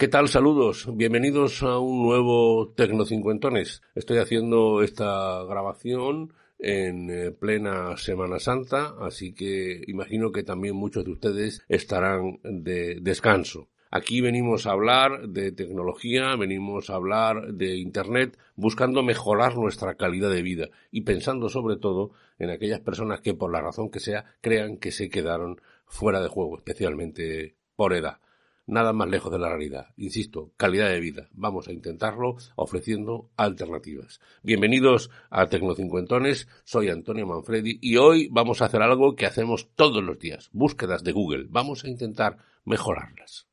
¿Qué tal? Saludos. Bienvenidos a un nuevo Tecnocincuentones. Estoy haciendo esta grabación en eh, plena Semana Santa, así que imagino que también muchos de ustedes estarán de descanso. Aquí venimos a hablar de tecnología, venimos a hablar de Internet, buscando mejorar nuestra calidad de vida y pensando sobre todo en aquellas personas que por la razón que sea crean que se quedaron fuera de juego, especialmente por edad nada más lejos de la realidad. Insisto, calidad de vida. Vamos a intentarlo ofreciendo alternativas. Bienvenidos a Tecnocincuentones, soy Antonio Manfredi y hoy vamos a hacer algo que hacemos todos los días, búsquedas de Google. Vamos a intentar mejorarlas.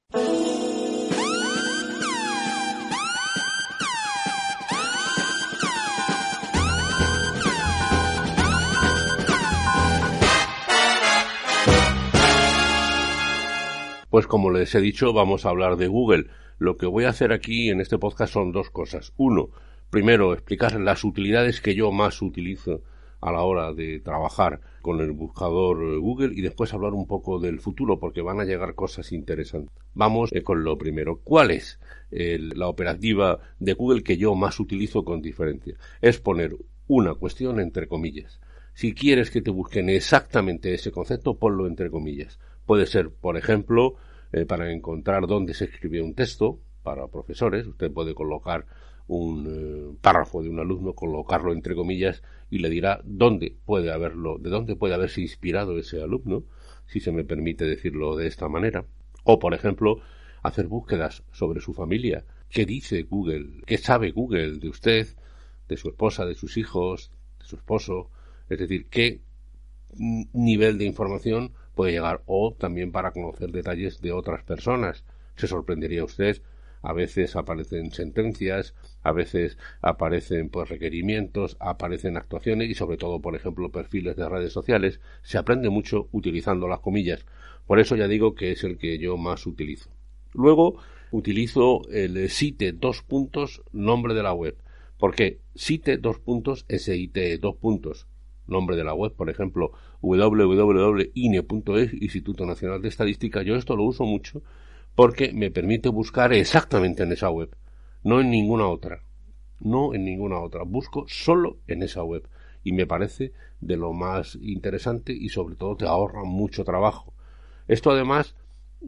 Pues como les he dicho, vamos a hablar de Google. Lo que voy a hacer aquí en este podcast son dos cosas. Uno, primero explicar las utilidades que yo más utilizo a la hora de trabajar con el buscador Google y después hablar un poco del futuro porque van a llegar cosas interesantes. Vamos eh, con lo primero. ¿Cuál es la operativa de Google que yo más utilizo con diferencia? Es poner una cuestión entre comillas. Si quieres que te busquen exactamente ese concepto, ponlo entre comillas. Puede ser, por ejemplo, eh, para encontrar dónde se escribe un texto para profesores. Usted puede colocar un eh, párrafo de un alumno, colocarlo entre comillas y le dirá dónde puede haberlo, de dónde puede haberse inspirado ese alumno, si se me permite decirlo de esta manera. O, por ejemplo, hacer búsquedas sobre su familia. ¿Qué dice Google? ¿Qué sabe Google de usted, de su esposa, de sus hijos, de su esposo? Es decir, ¿qué nivel de información puede llegar o también para conocer detalles de otras personas. Se sorprendería usted a veces aparecen sentencias, a veces aparecen pues requerimientos, aparecen actuaciones y sobre todo, por ejemplo, perfiles de redes sociales. Se aprende mucho utilizando las comillas. Por eso ya digo que es el que yo más utilizo. Luego utilizo el site dos puntos nombre de la web. ¿Por qué? Site dos puntos SIT dos puntos nombre de la web, por ejemplo, www.ine.es, Instituto Nacional de Estadística, yo esto lo uso mucho porque me permite buscar exactamente en esa web, no en ninguna otra, no en ninguna otra, busco solo en esa web y me parece de lo más interesante y sobre todo te ahorra mucho trabajo. Esto además,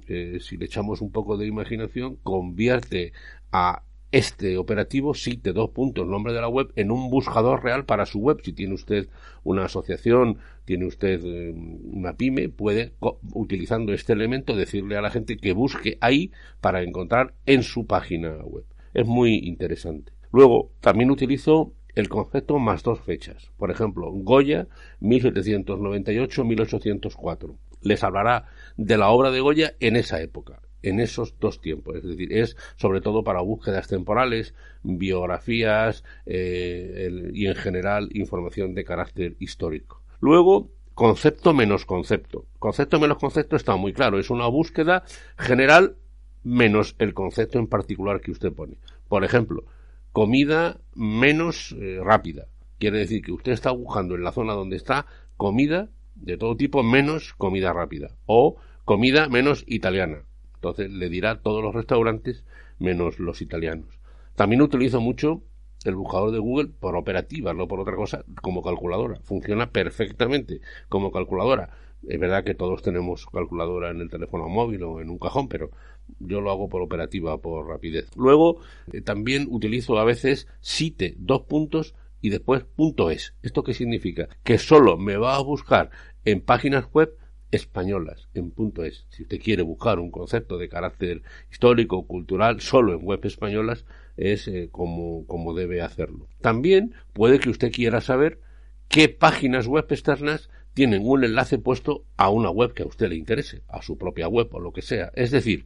eh, si le echamos un poco de imaginación, convierte a este operativo de dos puntos, nombre de la web, en un buscador real para su web. Si tiene usted una asociación, tiene usted eh, una pyme, puede, utilizando este elemento, decirle a la gente que busque ahí para encontrar en su página web. Es muy interesante. Luego, también utilizo el concepto más dos fechas. Por ejemplo, Goya, 1798-1804. Les hablará de la obra de Goya en esa época en esos dos tiempos. Es decir, es sobre todo para búsquedas temporales, biografías eh, y en general información de carácter histórico. Luego, concepto menos concepto. Concepto menos concepto está muy claro. Es una búsqueda general menos el concepto en particular que usted pone. Por ejemplo, comida menos eh, rápida. Quiere decir que usted está buscando en la zona donde está comida de todo tipo menos comida rápida o comida menos italiana entonces le dirá todos los restaurantes menos los italianos. También utilizo mucho el buscador de Google por operativa, no por otra cosa, como calculadora. Funciona perfectamente como calculadora. Es verdad que todos tenemos calculadora en el teléfono móvil o en un cajón, pero yo lo hago por operativa, por rapidez. Luego, eh, también utilizo a veces site, dos puntos y después punto es. ¿Esto qué significa? Que solo me va a buscar en páginas web españolas en punto es. Si usted quiere buscar un concepto de carácter histórico, cultural, solo en web españolas, es eh, como, como debe hacerlo. También puede que usted quiera saber qué páginas web externas tienen un enlace puesto a una web que a usted le interese, a su propia web o lo que sea. Es decir,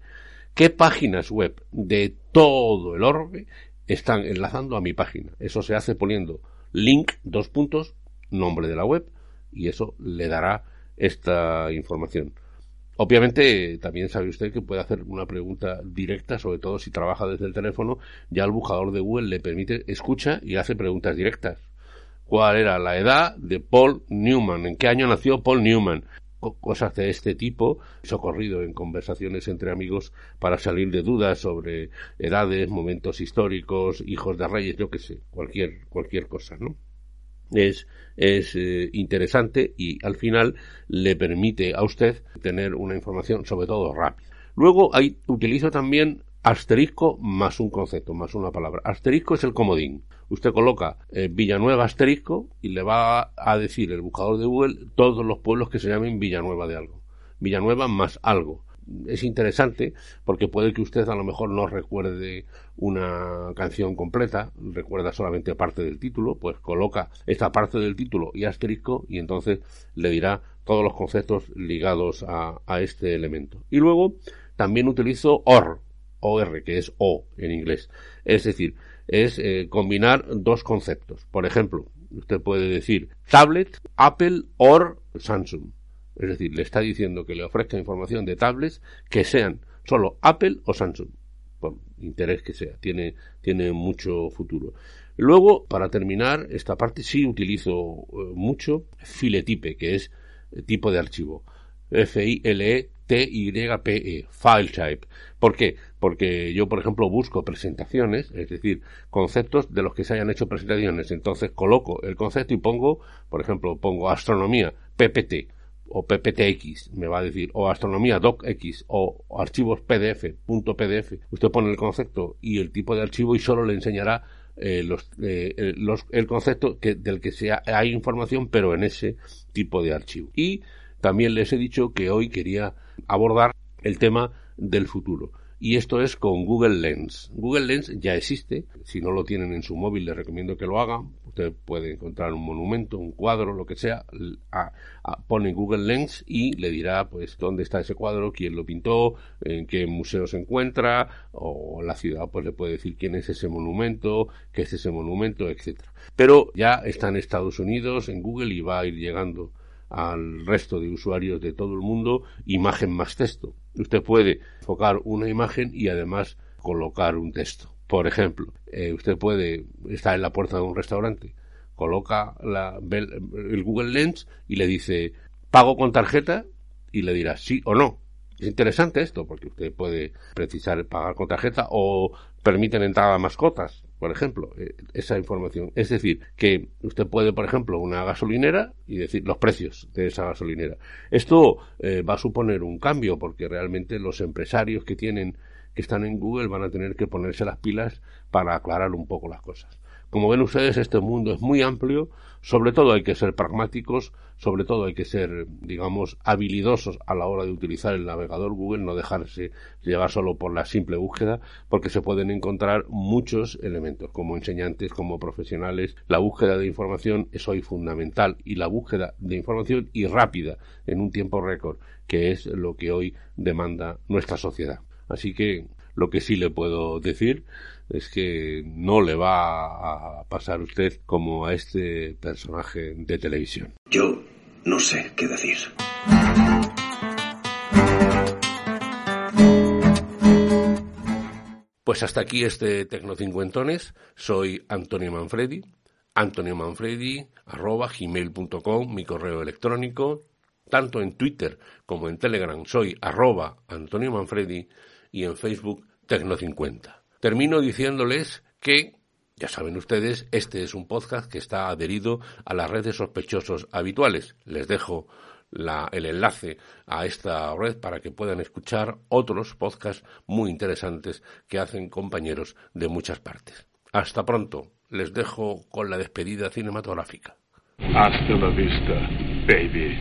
qué páginas web de todo el orbe están enlazando a mi página. Eso se hace poniendo link, dos puntos, nombre de la web, y eso le dará esta información. Obviamente, también sabe usted que puede hacer una pregunta directa, sobre todo si trabaja desde el teléfono, ya el buscador de Google le permite, escucha y hace preguntas directas. ¿Cuál era la edad de Paul Newman? ¿En qué año nació Paul Newman? cosas de este tipo, socorrido en conversaciones entre amigos para salir de dudas sobre edades, momentos históricos, hijos de reyes, yo qué sé, cualquier, cualquier cosa, ¿no? Es, es eh, interesante y al final le permite a usted tener una información sobre todo rápida. Luego hay, utilizo también asterisco más un concepto, más una palabra. Asterisco es el comodín. Usted coloca eh, Villanueva asterisco y le va a decir el buscador de Google todos los pueblos que se llamen Villanueva de algo. Villanueva más algo es interesante porque puede que usted a lo mejor no recuerde una canción completa, recuerda solamente parte del título, pues coloca esta parte del título y asterisco y entonces le dirá todos los conceptos ligados a, este elemento. Y luego también utilizo OR, OR, que es O en inglés. Es decir, es eh, combinar dos conceptos. Por ejemplo, usted puede decir tablet, Apple, OR, Samsung es decir, le está diciendo que le ofrezca información de tablets que sean solo Apple o Samsung, por interés que sea, tiene, tiene mucho futuro. Luego, para terminar esta parte, sí utilizo eh, mucho Filetype, que es tipo de archivo. F-I-L-E-T-Y-P-E, e, file type. ¿Por qué? Porque yo, por ejemplo, busco presentaciones, es decir, conceptos de los que se hayan hecho presentaciones. Entonces coloco el concepto y pongo, por ejemplo, pongo astronomía, PPT o PPTX, me va a decir, o astronomía docx o archivos PDF, punto PDF. Usted pone el concepto y el tipo de archivo y solo le enseñará eh, eh, los, el concepto que, del que sea, hay información, pero en ese tipo de archivo. Y también les he dicho que hoy quería abordar el tema del futuro y esto es con Google Lens. Google Lens ya existe, si no lo tienen en su móvil les recomiendo que lo hagan. Usted puede encontrar un monumento, un cuadro, lo que sea, pone Google Lens y le dirá pues dónde está ese cuadro, quién lo pintó, en qué museo se encuentra o la ciudad pues le puede decir quién es ese monumento, qué es ese monumento, etcétera. Pero ya está en Estados Unidos, en Google y va a ir llegando al resto de usuarios de todo el mundo imagen más texto. Usted puede enfocar una imagen y además colocar un texto. Por ejemplo, eh, usted puede estar en la puerta de un restaurante, coloca la, el Google Lens y le dice pago con tarjeta y le dirá sí o no. Es interesante esto porque usted puede precisar pagar con tarjeta o permiten entrada a mascotas por ejemplo, eh, esa información. Es decir, que usted puede, por ejemplo, una gasolinera y decir los precios de esa gasolinera. Esto eh, va a suponer un cambio porque realmente los empresarios que tienen que están en Google van a tener que ponerse las pilas para aclarar un poco las cosas. Como ven ustedes, este mundo es muy amplio, sobre todo hay que ser pragmáticos, sobre todo hay que ser, digamos, habilidosos a la hora de utilizar el navegador Google, no dejarse llevar solo por la simple búsqueda, porque se pueden encontrar muchos elementos, como enseñantes, como profesionales. La búsqueda de información es hoy fundamental y la búsqueda de información y rápida en un tiempo récord, que es lo que hoy demanda nuestra sociedad. Así que lo que sí le puedo decir es que no le va a pasar usted como a este personaje de televisión. Yo no sé qué decir. Pues hasta aquí este Tecnocincuentones. Soy Antonio Manfredi. Antonio Manfredi, arroba gmail.com, mi correo electrónico. Tanto en Twitter como en Telegram soy arroba Antonio Manfredi y en Facebook Tecno50. Termino diciéndoles que, ya saben ustedes, este es un podcast que está adherido a las redes sospechosos habituales. Les dejo el enlace a esta red para que puedan escuchar otros podcasts muy interesantes que hacen compañeros de muchas partes. Hasta pronto. Les dejo con la despedida cinematográfica. Hasta la vista, baby.